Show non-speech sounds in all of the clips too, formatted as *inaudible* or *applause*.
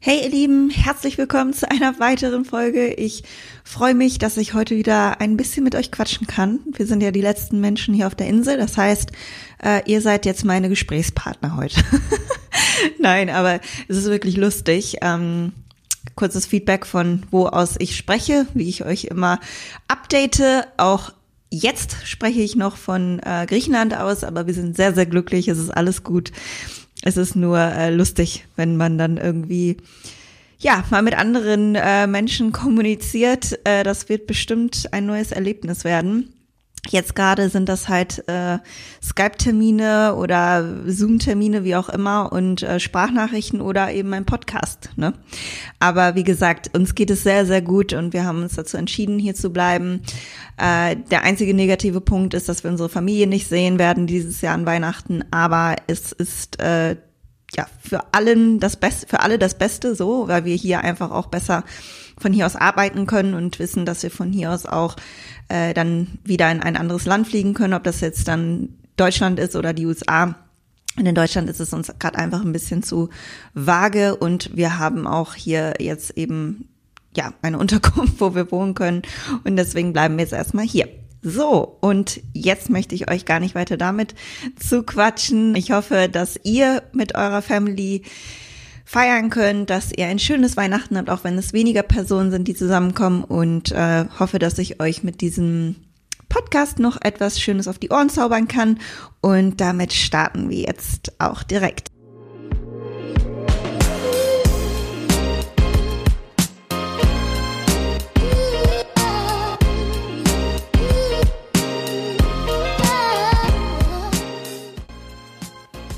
Hey ihr Lieben, herzlich willkommen zu einer weiteren Folge. Ich freue mich, dass ich heute wieder ein bisschen mit euch quatschen kann. Wir sind ja die letzten Menschen hier auf der Insel. Das heißt, äh, ihr seid jetzt meine Gesprächspartner heute. *laughs* Nein, aber es ist wirklich lustig. Ähm, kurzes Feedback von wo aus ich spreche, wie ich euch immer update. Auch jetzt spreche ich noch von äh, Griechenland aus, aber wir sind sehr, sehr glücklich. Es ist alles gut. Es ist nur äh, lustig, wenn man dann irgendwie ja mal mit anderen äh, Menschen kommuniziert. Äh, das wird bestimmt ein neues Erlebnis werden. Jetzt gerade sind das halt äh, Skype-Termine oder Zoom-Termine, wie auch immer, und äh, Sprachnachrichten oder eben ein Podcast. Ne? Aber wie gesagt, uns geht es sehr, sehr gut und wir haben uns dazu entschieden, hier zu bleiben. Äh, der einzige negative Punkt ist, dass wir unsere Familie nicht sehen werden dieses Jahr an Weihnachten, aber es ist äh, ja für allen das Beste, für alle das Beste so, weil wir hier einfach auch besser von hier aus arbeiten können und wissen, dass wir von hier aus auch äh, dann wieder in ein anderes Land fliegen können, ob das jetzt dann Deutschland ist oder die USA. Und in Deutschland ist es uns gerade einfach ein bisschen zu vage und wir haben auch hier jetzt eben ja eine Unterkunft, *laughs* wo wir wohnen können und deswegen bleiben wir jetzt erstmal hier. So, und jetzt möchte ich euch gar nicht weiter damit zu quatschen. Ich hoffe, dass ihr mit eurer Family feiern könnt, dass ihr ein schönes Weihnachten habt, auch wenn es weniger Personen sind, die zusammenkommen und äh, hoffe, dass ich euch mit diesem Podcast noch etwas Schönes auf die Ohren zaubern kann und damit starten wir jetzt auch direkt.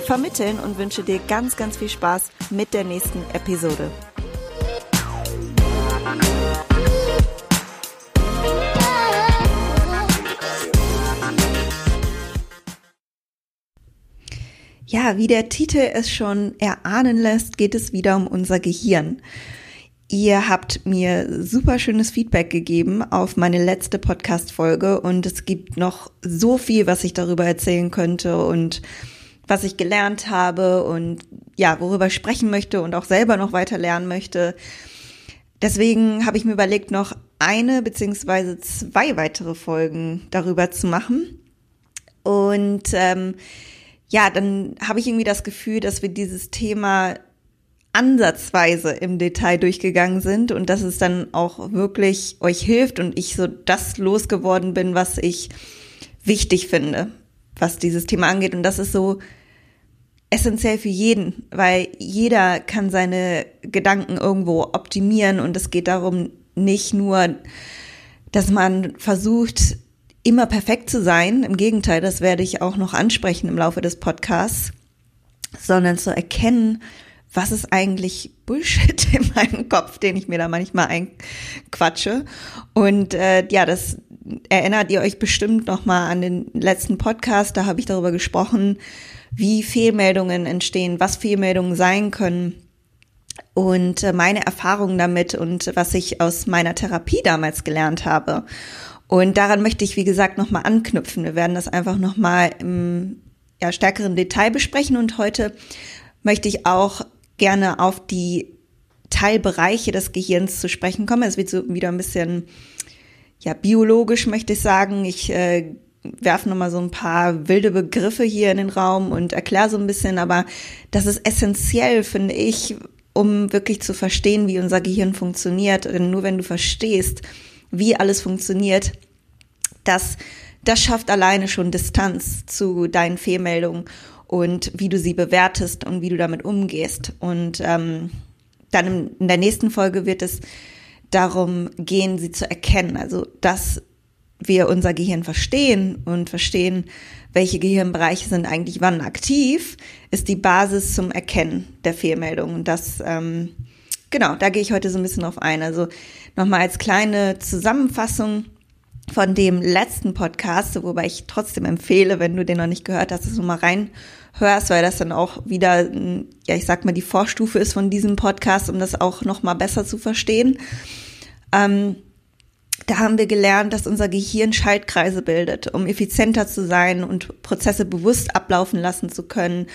vermitteln und wünsche dir ganz, ganz viel Spaß mit der nächsten Episode. Ja, wie der Titel es schon erahnen lässt, geht es wieder um unser Gehirn. Ihr habt mir super schönes Feedback gegeben auf meine letzte Podcast-Folge und es gibt noch so viel, was ich darüber erzählen könnte und was ich gelernt habe und ja, worüber ich sprechen möchte und auch selber noch weiter lernen möchte. Deswegen habe ich mir überlegt, noch eine beziehungsweise zwei weitere Folgen darüber zu machen. Und ähm, ja, dann habe ich irgendwie das Gefühl, dass wir dieses Thema ansatzweise im Detail durchgegangen sind und dass es dann auch wirklich euch hilft und ich so das losgeworden bin, was ich wichtig finde, was dieses Thema angeht. Und das ist so essentiell für jeden, weil jeder kann seine Gedanken irgendwo optimieren und es geht darum nicht nur, dass man versucht, immer perfekt zu sein. Im Gegenteil, das werde ich auch noch ansprechen im Laufe des Podcasts, sondern zu erkennen, was ist eigentlich Bullshit *laughs* in meinem Kopf, den ich mir da manchmal einquatsche. Und äh, ja, das erinnert ihr euch bestimmt noch mal an den letzten Podcast. Da habe ich darüber gesprochen, wie Fehlmeldungen entstehen, was Fehlmeldungen sein können und äh, meine Erfahrungen damit und was ich aus meiner Therapie damals gelernt habe. Und daran möchte ich, wie gesagt, nochmal anknüpfen. Wir werden das einfach nochmal im ja, stärkeren Detail besprechen und heute möchte ich auch gerne auf die Teilbereiche des Gehirns zu sprechen kommen. Es wird so wieder ein bisschen ja biologisch, möchte ich sagen. Ich äh, werfe nochmal so ein paar wilde Begriffe hier in den Raum und erkläre so ein bisschen, aber das ist essentiell, finde ich, um wirklich zu verstehen, wie unser Gehirn funktioniert. Denn nur wenn du verstehst, wie alles funktioniert, das, das schafft alleine schon Distanz zu deinen Fehlmeldungen und wie du sie bewertest und wie du damit umgehst. Und ähm, dann in der nächsten Folge wird es darum gehen, sie zu erkennen. Also das wir unser Gehirn verstehen und verstehen, welche Gehirnbereiche sind eigentlich wann aktiv, ist die Basis zum Erkennen der Fehlmeldung. Und das ähm, genau, da gehe ich heute so ein bisschen drauf ein. Also nochmal als kleine Zusammenfassung von dem letzten Podcast, wobei ich trotzdem empfehle, wenn du den noch nicht gehört hast, dass du mal reinhörst, weil das dann auch wieder, ja, ich sag mal, die Vorstufe ist von diesem Podcast, um das auch noch mal besser zu verstehen. Ähm, da haben wir gelernt, dass unser Gehirn Schaltkreise bildet, um effizienter zu sein und Prozesse bewusst ablaufen lassen zu können.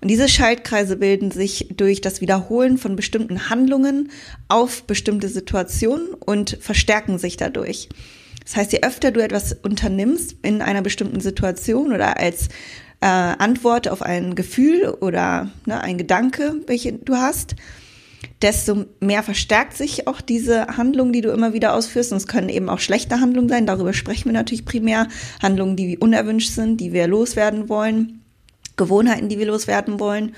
Und diese Schaltkreise bilden sich durch das Wiederholen von bestimmten Handlungen auf bestimmte Situationen und verstärken sich dadurch. Das heißt, je öfter du etwas unternimmst in einer bestimmten Situation oder als äh, Antwort auf ein Gefühl oder ne, ein Gedanke, welche du hast, desto mehr verstärkt sich auch diese Handlung, die du immer wieder ausführst. Und es können eben auch schlechte Handlungen sein. Darüber sprechen wir natürlich primär. Handlungen, die unerwünscht sind, die wir loswerden wollen. Gewohnheiten, die wir loswerden wollen.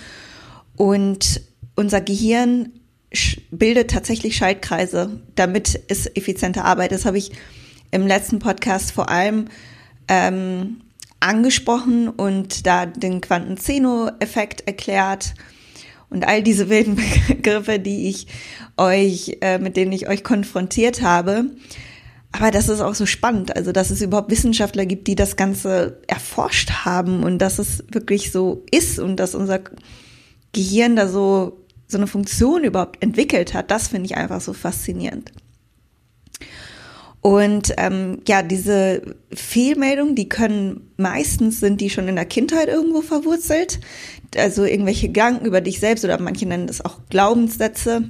Und unser Gehirn bildet tatsächlich Schaltkreise, damit es effizienter arbeitet. Das habe ich im letzten Podcast vor allem ähm, angesprochen und da den Quantenzeno-Effekt erklärt und all diese wilden *laughs* Begriffe, die ich euch, äh, mit denen ich euch konfrontiert habe. Aber das ist auch so spannend, also dass es überhaupt Wissenschaftler gibt, die das Ganze erforscht haben und dass es wirklich so ist und dass unser Gehirn da so so eine Funktion überhaupt entwickelt hat, das finde ich einfach so faszinierend. Und ähm, ja, diese Fehlmeldungen, die können meistens sind die schon in der Kindheit irgendwo verwurzelt. Also irgendwelche Gedanken über dich selbst oder manche nennen das auch Glaubenssätze.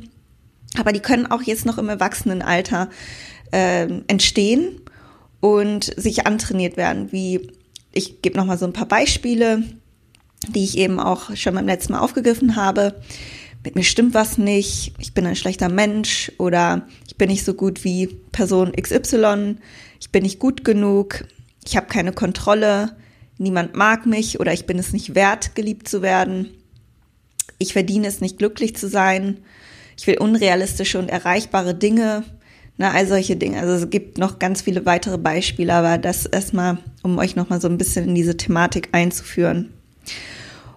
Aber die können auch jetzt noch im Erwachsenenalter äh, entstehen und sich antrainiert werden. Wie ich gebe noch mal so ein paar Beispiele, die ich eben auch schon beim letzten Mal aufgegriffen habe mit mir stimmt was nicht, ich bin ein schlechter Mensch oder bin nicht so gut wie Person XY, ich bin nicht gut genug, ich habe keine Kontrolle, niemand mag mich oder ich bin es nicht wert, geliebt zu werden, ich verdiene es nicht, glücklich zu sein, ich will unrealistische und erreichbare Dinge, na, all solche Dinge. Also es gibt noch ganz viele weitere Beispiele, aber das erstmal, um euch nochmal so ein bisschen in diese Thematik einzuführen.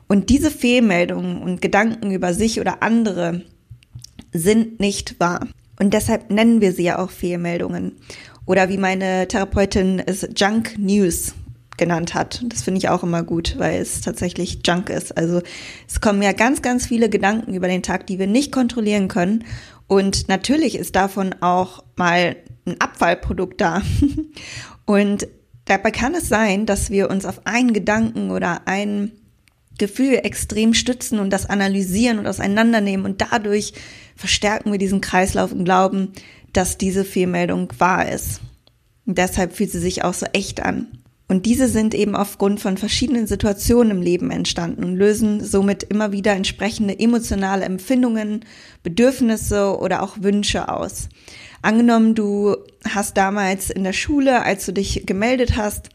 Und diese Fehlmeldungen und Gedanken über sich oder andere sind nicht wahr. Und deshalb nennen wir sie ja auch Fehlmeldungen. Oder wie meine Therapeutin es Junk News genannt hat. Das finde ich auch immer gut, weil es tatsächlich Junk ist. Also es kommen ja ganz, ganz viele Gedanken über den Tag, die wir nicht kontrollieren können. Und natürlich ist davon auch mal ein Abfallprodukt da. *laughs* Und dabei kann es sein, dass wir uns auf einen Gedanken oder einen Gefühl extrem stützen und das analysieren und auseinandernehmen und dadurch verstärken wir diesen Kreislauf und glauben, dass diese Fehlmeldung wahr ist. Und deshalb fühlt sie sich auch so echt an. Und diese sind eben aufgrund von verschiedenen Situationen im Leben entstanden und lösen somit immer wieder entsprechende emotionale Empfindungen, Bedürfnisse oder auch Wünsche aus. Angenommen, du hast damals in der Schule, als du dich gemeldet hast,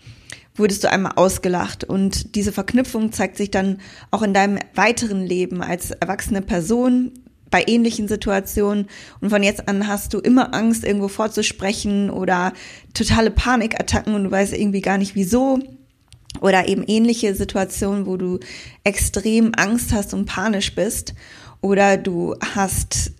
wurdest du einmal ausgelacht. Und diese Verknüpfung zeigt sich dann auch in deinem weiteren Leben als erwachsene Person bei ähnlichen Situationen. Und von jetzt an hast du immer Angst, irgendwo vorzusprechen oder totale Panikattacken und du weißt irgendwie gar nicht wieso. Oder eben ähnliche Situationen, wo du extrem Angst hast und panisch bist. Oder du hast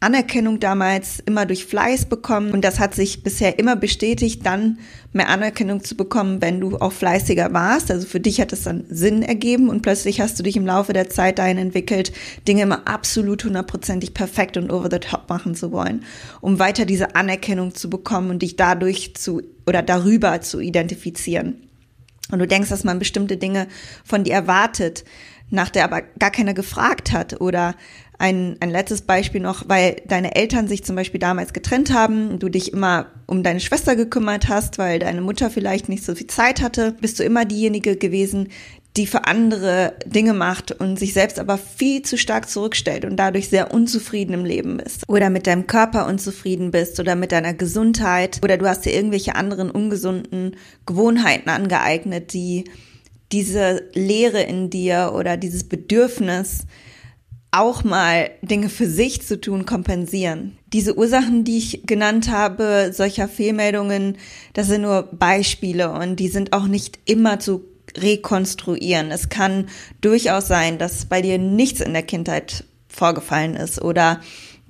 Anerkennung damals immer durch Fleiß bekommen und das hat sich bisher immer bestätigt, dann mehr Anerkennung zu bekommen, wenn du auch fleißiger warst. Also für dich hat es dann Sinn ergeben und plötzlich hast du dich im Laufe der Zeit dahin entwickelt, Dinge immer absolut hundertprozentig perfekt und over the top machen zu wollen, um weiter diese Anerkennung zu bekommen und dich dadurch zu oder darüber zu identifizieren. Und du denkst, dass man bestimmte Dinge von dir erwartet, nach der aber gar keiner gefragt hat oder ein, ein letztes Beispiel noch, weil deine Eltern sich zum Beispiel damals getrennt haben, du dich immer um deine Schwester gekümmert hast, weil deine Mutter vielleicht nicht so viel Zeit hatte, bist du immer diejenige gewesen, die für andere Dinge macht und sich selbst aber viel zu stark zurückstellt und dadurch sehr unzufrieden im Leben bist. Oder mit deinem Körper unzufrieden bist oder mit deiner Gesundheit oder du hast dir irgendwelche anderen ungesunden Gewohnheiten angeeignet, die diese Leere in dir oder dieses Bedürfnis, auch mal Dinge für sich zu tun, kompensieren. Diese Ursachen, die ich genannt habe, solcher Fehlmeldungen, das sind nur Beispiele und die sind auch nicht immer zu rekonstruieren. Es kann durchaus sein, dass bei dir nichts in der Kindheit vorgefallen ist oder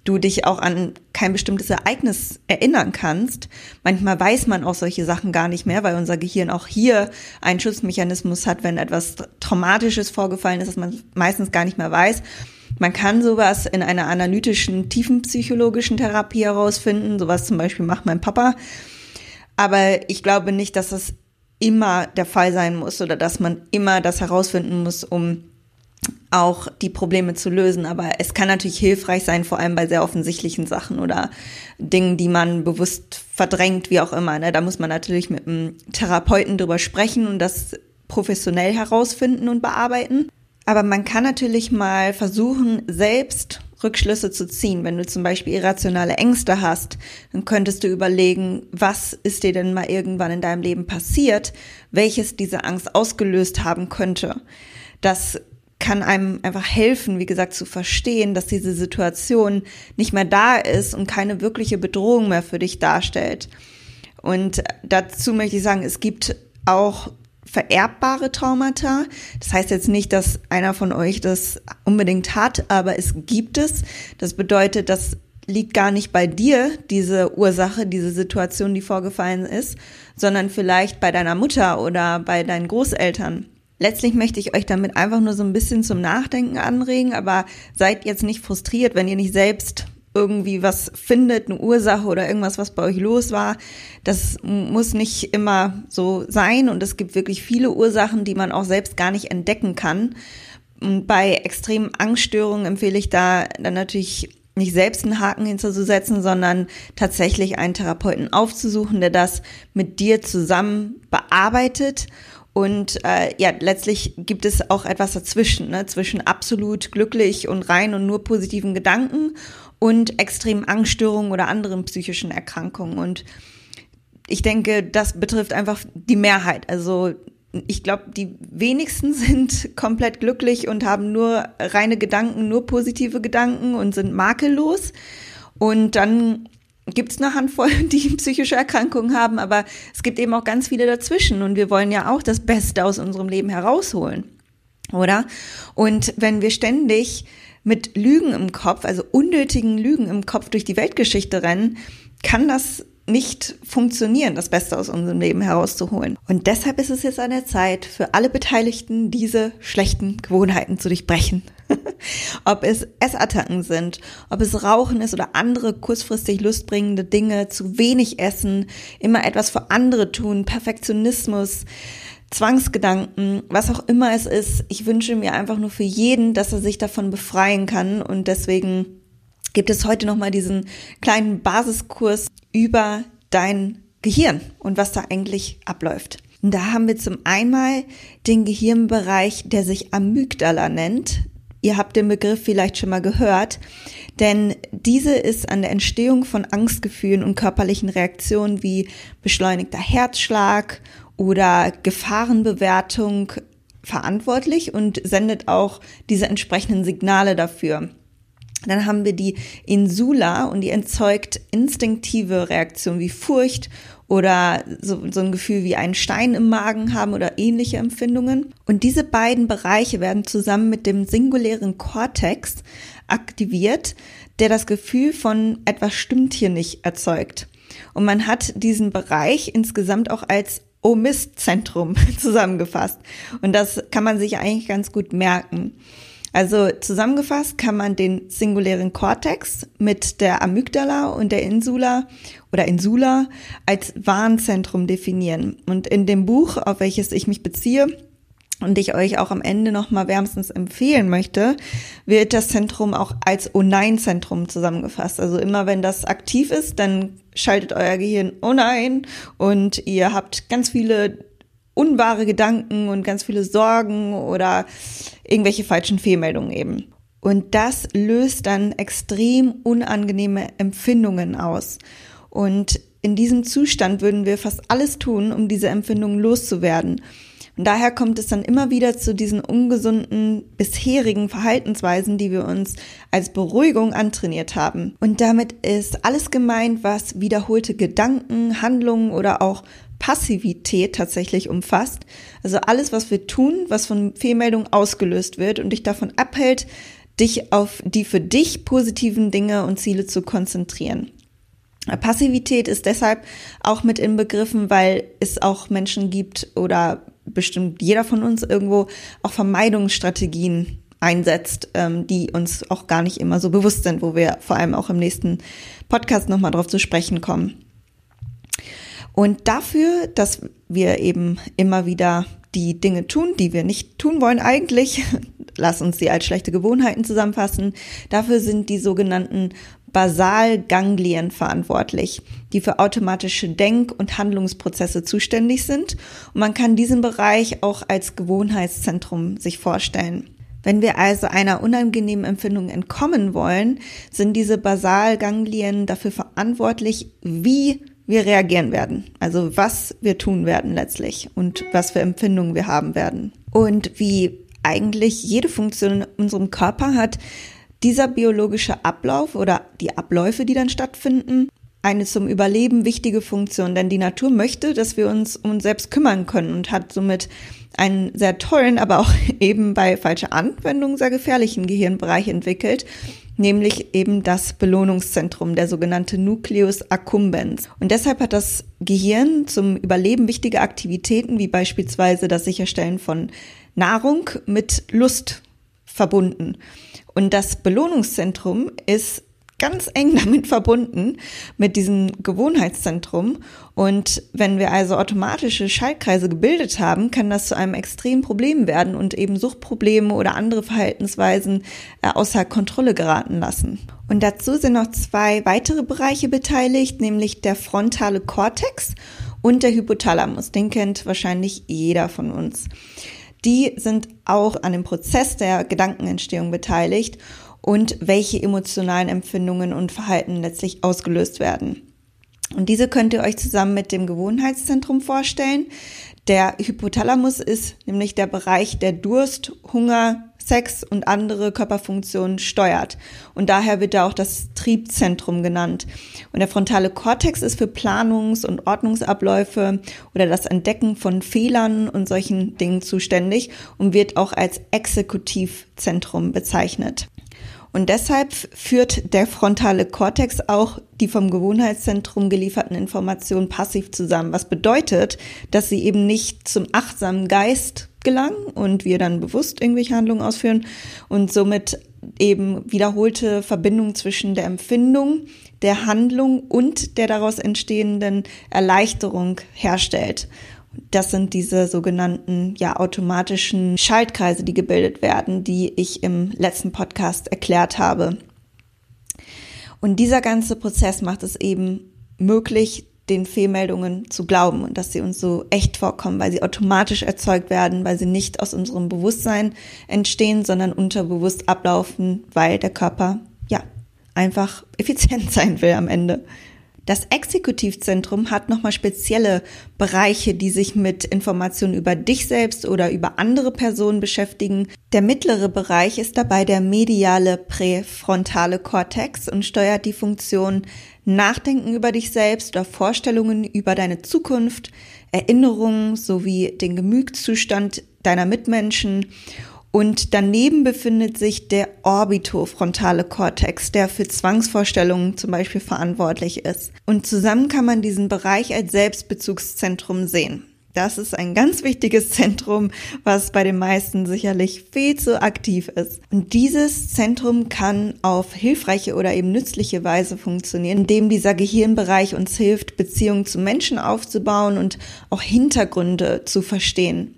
du dich auch an kein bestimmtes Ereignis erinnern kannst. Manchmal weiß man auch solche Sachen gar nicht mehr, weil unser Gehirn auch hier einen Schutzmechanismus hat, wenn etwas Traumatisches vorgefallen ist, dass man meistens gar nicht mehr weiß. Man kann sowas in einer analytischen, tiefenpsychologischen Therapie herausfinden. Sowas zum Beispiel macht mein Papa. Aber ich glaube nicht, dass das immer der Fall sein muss oder dass man immer das herausfinden muss, um auch die Probleme zu lösen. Aber es kann natürlich hilfreich sein, vor allem bei sehr offensichtlichen Sachen oder Dingen, die man bewusst verdrängt, wie auch immer. Ne? Da muss man natürlich mit einem Therapeuten drüber sprechen und das professionell herausfinden und bearbeiten. Aber man kann natürlich mal versuchen, selbst Rückschlüsse zu ziehen. Wenn du zum Beispiel irrationale Ängste hast, dann könntest du überlegen, was ist dir denn mal irgendwann in deinem Leben passiert, welches diese Angst ausgelöst haben könnte. Das kann einem einfach helfen, wie gesagt, zu verstehen, dass diese Situation nicht mehr da ist und keine wirkliche Bedrohung mehr für dich darstellt. Und dazu möchte ich sagen, es gibt auch vererbbare Traumata. Das heißt jetzt nicht, dass einer von euch das unbedingt hat, aber es gibt es. Das bedeutet, das liegt gar nicht bei dir, diese Ursache, diese Situation, die vorgefallen ist, sondern vielleicht bei deiner Mutter oder bei deinen Großeltern. Letztlich möchte ich euch damit einfach nur so ein bisschen zum Nachdenken anregen, aber seid jetzt nicht frustriert, wenn ihr nicht selbst irgendwie was findet, eine Ursache oder irgendwas, was bei euch los war. Das muss nicht immer so sein und es gibt wirklich viele Ursachen, die man auch selbst gar nicht entdecken kann. Und bei extremen Angststörungen empfehle ich da dann natürlich nicht selbst einen Haken hinzusetzen, sondern tatsächlich einen Therapeuten aufzusuchen, der das mit dir zusammen bearbeitet und äh, ja, letztlich gibt es auch etwas dazwischen, ne? zwischen absolut glücklich und rein und nur positiven Gedanken und extremen Angststörungen oder anderen psychischen Erkrankungen. Und ich denke, das betrifft einfach die Mehrheit. Also ich glaube, die wenigsten *laughs* sind komplett glücklich und haben nur reine Gedanken, nur positive Gedanken und sind makellos. Und dann gibt es eine Handvoll, *laughs* die psychische Erkrankungen haben, aber es gibt eben auch ganz viele dazwischen und wir wollen ja auch das Beste aus unserem Leben herausholen, oder? Und wenn wir ständig mit Lügen im Kopf, also unnötigen Lügen im Kopf durch die Weltgeschichte rennen, kann das nicht funktionieren, das Beste aus unserem Leben herauszuholen. Und deshalb ist es jetzt an der Zeit, für alle Beteiligten diese schlechten Gewohnheiten zu durchbrechen. *laughs* ob es Essattacken sind, ob es Rauchen ist oder andere kurzfristig lustbringende Dinge, zu wenig essen, immer etwas für andere tun, Perfektionismus, Zwangsgedanken, was auch immer es ist. Ich wünsche mir einfach nur für jeden, dass er sich davon befreien kann und deswegen gibt es heute nochmal diesen kleinen Basiskurs über dein Gehirn und was da eigentlich abläuft. Und da haben wir zum einmal den Gehirnbereich, der sich Amygdala nennt. Ihr habt den Begriff vielleicht schon mal gehört, denn diese ist an der Entstehung von Angstgefühlen und körperlichen Reaktionen wie beschleunigter Herzschlag oder Gefahrenbewertung verantwortlich und sendet auch diese entsprechenden Signale dafür. Dann haben wir die Insula und die entzeugt instinktive Reaktionen wie Furcht oder so, so ein Gefühl wie einen Stein im Magen haben oder ähnliche Empfindungen. Und diese beiden Bereiche werden zusammen mit dem singulären Kortex aktiviert, der das Gefühl von etwas stimmt hier nicht erzeugt. Und man hat diesen Bereich insgesamt auch als Oh Mist Zentrum *laughs* zusammengefasst. Und das kann man sich eigentlich ganz gut merken. Also zusammengefasst kann man den singulären Kortex mit der Amygdala und der Insula oder Insula als Warnzentrum definieren. Und in dem Buch, auf welches ich mich beziehe, und ich euch auch am Ende nochmal wärmstens empfehlen möchte, wird das Zentrum auch als O-Nein-Zentrum zusammengefasst. Also immer wenn das aktiv ist, dann schaltet euer Gehirn Oh nein und ihr habt ganz viele unwahre Gedanken und ganz viele Sorgen oder irgendwelche falschen Fehlmeldungen eben. Und das löst dann extrem unangenehme Empfindungen aus. Und in diesem Zustand würden wir fast alles tun, um diese Empfindungen loszuwerden. Und daher kommt es dann immer wieder zu diesen ungesunden bisherigen Verhaltensweisen, die wir uns als Beruhigung antrainiert haben. Und damit ist alles gemeint, was wiederholte Gedanken, Handlungen oder auch Passivität tatsächlich umfasst. Also alles, was wir tun, was von Fehlmeldungen ausgelöst wird und dich davon abhält, dich auf die für dich positiven Dinge und Ziele zu konzentrieren. Passivität ist deshalb auch mit inbegriffen, weil es auch Menschen gibt oder bestimmt jeder von uns irgendwo auch Vermeidungsstrategien einsetzt, ähm, die uns auch gar nicht immer so bewusst sind, wo wir vor allem auch im nächsten Podcast nochmal drauf zu sprechen kommen. Und dafür, dass wir eben immer wieder die Dinge tun, die wir nicht tun wollen eigentlich, *laughs* lass uns sie als schlechte Gewohnheiten zusammenfassen, dafür sind die sogenannten Basalganglien verantwortlich, die für automatische Denk- und Handlungsprozesse zuständig sind. Und man kann diesen Bereich auch als Gewohnheitszentrum sich vorstellen. Wenn wir also einer unangenehmen Empfindung entkommen wollen, sind diese Basalganglien dafür verantwortlich, wie wir reagieren werden. Also was wir tun werden letztlich und was für Empfindungen wir haben werden. Und wie eigentlich jede Funktion in unserem Körper hat, dieser biologische Ablauf oder die Abläufe, die dann stattfinden, eine zum Überleben wichtige Funktion, denn die Natur möchte, dass wir uns um uns selbst kümmern können und hat somit einen sehr tollen, aber auch *laughs* eben bei falscher Anwendung sehr gefährlichen Gehirnbereich entwickelt, nämlich eben das Belohnungszentrum, der sogenannte Nucleus accumbens. Und deshalb hat das Gehirn zum Überleben wichtige Aktivitäten, wie beispielsweise das Sicherstellen von Nahrung mit Lust verbunden. Und das Belohnungszentrum ist ganz eng *laughs* damit verbunden, mit diesem Gewohnheitszentrum. Und wenn wir also automatische Schaltkreise gebildet haben, kann das zu einem extremen Problem werden und eben Suchtprobleme oder andere Verhaltensweisen äh, außer Kontrolle geraten lassen. Und dazu sind noch zwei weitere Bereiche beteiligt, nämlich der frontale Kortex und der Hypothalamus. Den kennt wahrscheinlich jeder von uns. Die sind auch an dem Prozess der Gedankenentstehung beteiligt und welche emotionalen Empfindungen und Verhalten letztlich ausgelöst werden. Und diese könnt ihr euch zusammen mit dem Gewohnheitszentrum vorstellen. Der Hypothalamus ist nämlich der Bereich, der Durst, Hunger, Sex und andere Körperfunktionen steuert. Und daher wird er auch das Triebzentrum genannt. Und der frontale Kortex ist für Planungs- und Ordnungsabläufe oder das Entdecken von Fehlern und solchen Dingen zuständig und wird auch als Exekutivzentrum bezeichnet. Und deshalb führt der frontale Kortex auch die vom Gewohnheitszentrum gelieferten Informationen passiv zusammen, was bedeutet, dass sie eben nicht zum achtsamen Geist gelangen und wir dann bewusst irgendwelche Handlungen ausführen und somit eben wiederholte Verbindung zwischen der Empfindung, der Handlung und der daraus entstehenden Erleichterung herstellt. Das sind diese sogenannten ja automatischen Schaltkreise, die gebildet werden, die ich im letzten Podcast erklärt habe. Und dieser ganze Prozess macht es eben möglich, den Fehlmeldungen zu glauben und dass sie uns so echt vorkommen, weil sie automatisch erzeugt werden, weil sie nicht aus unserem Bewusstsein entstehen, sondern unterbewusst ablaufen, weil der Körper ja einfach *laughs* effizient sein will am Ende. Das Exekutivzentrum hat nochmal spezielle Bereiche, die sich mit Informationen über dich selbst oder über andere Personen beschäftigen. Der mittlere Bereich ist dabei der mediale präfrontale Kortex und steuert die Funktion Nachdenken über dich selbst oder Vorstellungen über deine Zukunft, Erinnerungen sowie den Gemütszustand deiner Mitmenschen und daneben befindet sich der orbitofrontale Kortex, der für Zwangsvorstellungen zum Beispiel verantwortlich ist. Und zusammen kann man diesen Bereich als Selbstbezugszentrum sehen. Das ist ein ganz wichtiges Zentrum, was bei den meisten sicherlich viel zu aktiv ist. Und dieses Zentrum kann auf hilfreiche oder eben nützliche Weise funktionieren, indem dieser Gehirnbereich uns hilft, Beziehungen zu Menschen aufzubauen und auch Hintergründe zu verstehen.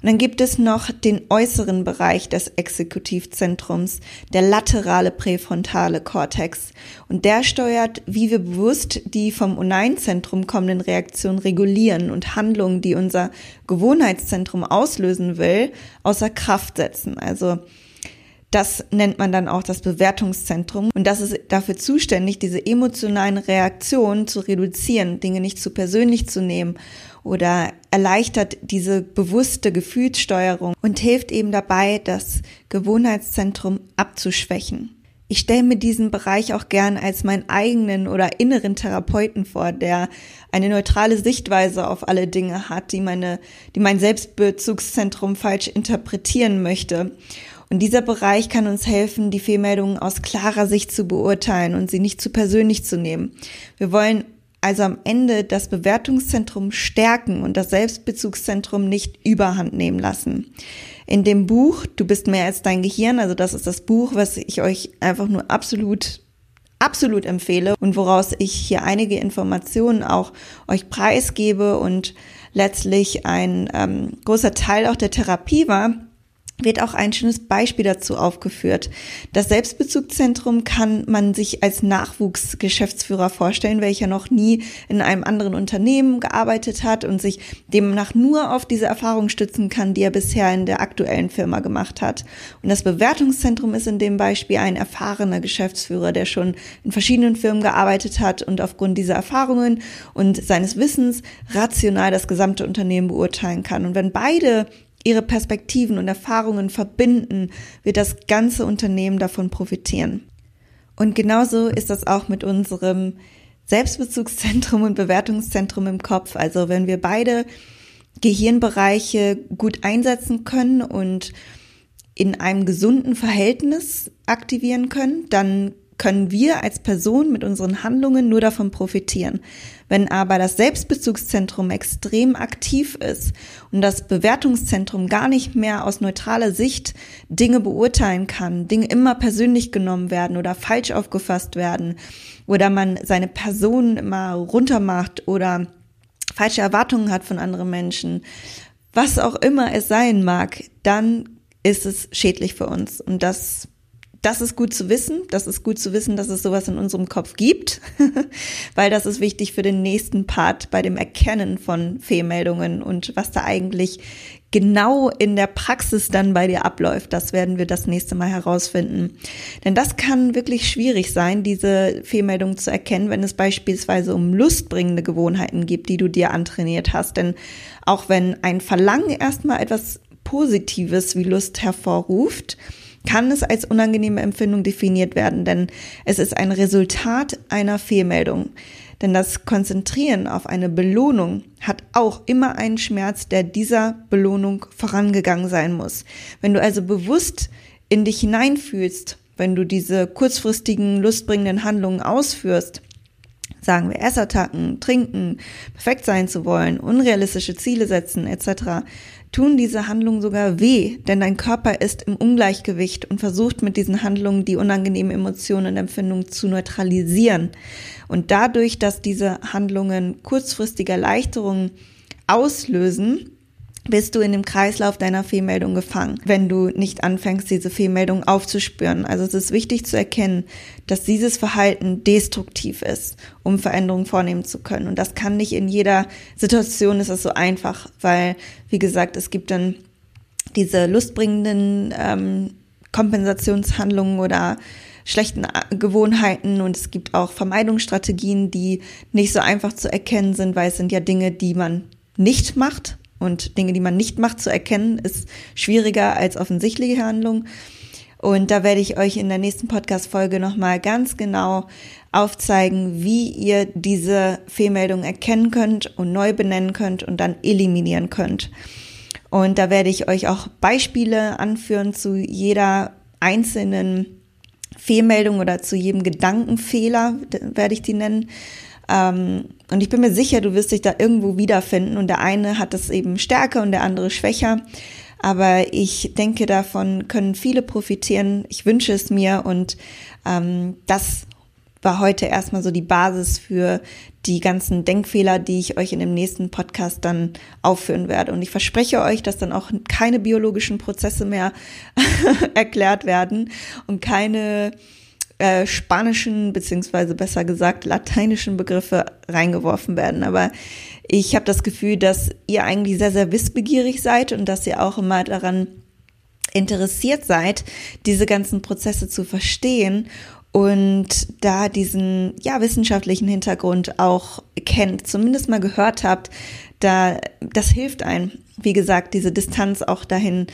Und dann gibt es noch den äußeren Bereich des Exekutivzentrums, der laterale präfrontale Kortex. Und der steuert, wie wir bewusst die vom Uneinzentrum kommenden Reaktionen regulieren und Handlungen, die unser Gewohnheitszentrum auslösen will, außer Kraft setzen. Also das nennt man dann auch das Bewertungszentrum und das ist dafür zuständig, diese emotionalen Reaktionen zu reduzieren, Dinge nicht zu persönlich zu nehmen oder erleichtert diese bewusste Gefühlssteuerung und hilft eben dabei, das Gewohnheitszentrum abzuschwächen. ich stelle mir diesen Bereich auch gern als meinen eigenen oder inneren Therapeuten vor, der eine neutrale Sichtweise auf alle Dinge hat, die meine, die mein Selbstbezugszentrum falsch interpretieren möchte. Und dieser Bereich kann uns helfen, die Fehlmeldungen aus klarer Sicht zu beurteilen und sie nicht zu persönlich zu nehmen. Wir wollen also am Ende das Bewertungszentrum stärken und das Selbstbezugszentrum nicht überhand nehmen lassen. In dem Buch Du bist mehr als dein Gehirn, also das ist das Buch, was ich euch einfach nur absolut absolut empfehle und woraus ich hier einige Informationen auch euch preisgebe und letztlich ein ähm, großer Teil auch der Therapie war, wird auch ein schönes Beispiel dazu aufgeführt. Das Selbstbezugszentrum kann man sich als Nachwuchsgeschäftsführer vorstellen, welcher noch nie in einem anderen Unternehmen gearbeitet hat und sich demnach nur auf diese Erfahrung stützen kann, die er bisher in der aktuellen Firma gemacht hat. Und das Bewertungszentrum ist in dem Beispiel ein erfahrener Geschäftsführer, der schon in verschiedenen Firmen gearbeitet hat und aufgrund dieser Erfahrungen und seines Wissens rational das gesamte Unternehmen beurteilen kann. Und wenn beide ihre Perspektiven und Erfahrungen verbinden, wird das ganze Unternehmen davon profitieren. Und genauso ist das auch mit unserem Selbstbezugszentrum und Bewertungszentrum im Kopf. Also wenn wir beide Gehirnbereiche gut einsetzen können und in einem gesunden Verhältnis aktivieren können, dann können wir als Person mit unseren Handlungen nur davon profitieren. Wenn aber das Selbstbezugszentrum extrem aktiv ist und das Bewertungszentrum gar nicht mehr aus neutraler Sicht Dinge beurteilen kann, Dinge immer persönlich genommen werden oder falsch aufgefasst werden oder man seine Person immer runtermacht oder falsche Erwartungen hat von anderen Menschen, was auch immer es sein mag, dann ist es schädlich für uns. Und das das ist gut zu wissen. Das ist gut zu wissen, dass es sowas in unserem Kopf gibt, *laughs* weil das ist wichtig für den nächsten Part bei dem Erkennen von Fehlmeldungen und was da eigentlich genau in der Praxis dann bei dir abläuft. Das werden wir das nächste Mal herausfinden. Denn das kann wirklich schwierig sein, diese Fehlmeldungen zu erkennen, wenn es beispielsweise um lustbringende Gewohnheiten gibt, die du dir antrainiert hast. Denn auch wenn ein Verlangen erstmal etwas Positives wie Lust hervorruft, kann es als unangenehme Empfindung definiert werden, denn es ist ein Resultat einer Fehlmeldung. Denn das Konzentrieren auf eine Belohnung hat auch immer einen Schmerz, der dieser Belohnung vorangegangen sein muss. Wenn du also bewusst in dich hineinfühlst, wenn du diese kurzfristigen, lustbringenden Handlungen ausführst, sagen wir Essattacken, trinken, perfekt sein zu wollen, unrealistische Ziele setzen etc., tun diese Handlungen sogar weh, denn dein Körper ist im Ungleichgewicht und versucht mit diesen Handlungen die unangenehmen Emotionen und Empfindungen zu neutralisieren. Und dadurch, dass diese Handlungen kurzfristige Erleichterungen auslösen, bist du in dem Kreislauf deiner Fehlmeldung gefangen, wenn du nicht anfängst, diese Fehlmeldung aufzuspüren. Also es ist wichtig zu erkennen, dass dieses Verhalten destruktiv ist, um Veränderungen vornehmen zu können. Und das kann nicht in jeder Situation ist es so einfach, weil, wie gesagt, es gibt dann diese lustbringenden ähm, Kompensationshandlungen oder schlechten Gewohnheiten und es gibt auch Vermeidungsstrategien, die nicht so einfach zu erkennen sind, weil es sind ja Dinge, die man nicht macht, und Dinge, die man nicht macht, zu erkennen, ist schwieriger als offensichtliche Handlungen. Und da werde ich euch in der nächsten Podcast-Folge nochmal ganz genau aufzeigen, wie ihr diese Fehlmeldung erkennen könnt und neu benennen könnt und dann eliminieren könnt. Und da werde ich euch auch Beispiele anführen zu jeder einzelnen Fehlmeldung oder zu jedem Gedankenfehler, werde ich die nennen, und ich bin mir sicher, du wirst dich da irgendwo wiederfinden und der eine hat das eben stärker und der andere schwächer. Aber ich denke, davon können viele profitieren. Ich wünsche es mir und ähm, das war heute erstmal so die Basis für die ganzen Denkfehler, die ich euch in dem nächsten Podcast dann aufführen werde. Und ich verspreche euch, dass dann auch keine biologischen Prozesse mehr *laughs* erklärt werden und keine äh, spanischen beziehungsweise besser gesagt lateinischen Begriffe reingeworfen werden. Aber ich habe das Gefühl, dass ihr eigentlich sehr, sehr wissbegierig seid und dass ihr auch immer daran interessiert seid, diese ganzen Prozesse zu verstehen und da diesen ja wissenschaftlichen Hintergrund auch kennt, zumindest mal gehört habt, da das hilft einem, wie gesagt, diese Distanz auch dahin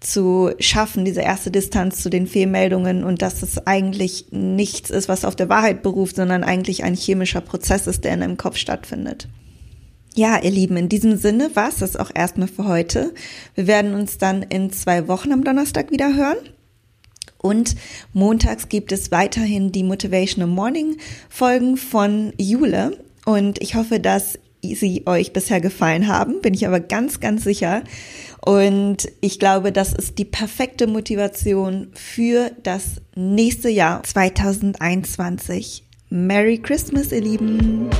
zu schaffen, diese erste Distanz zu den Fehlmeldungen und dass es eigentlich nichts ist, was auf der Wahrheit beruft, sondern eigentlich ein chemischer Prozess ist, der in einem Kopf stattfindet. Ja, ihr Lieben, in diesem Sinne war es das auch erstmal für heute. Wir werden uns dann in zwei Wochen am Donnerstag wieder hören. Und montags gibt es weiterhin die Motivational Morning Folgen von Jule. Und ich hoffe, dass sie euch bisher gefallen haben, bin ich aber ganz, ganz sicher. Und ich glaube, das ist die perfekte Motivation für das nächste Jahr 2021. Merry Christmas, ihr Lieben!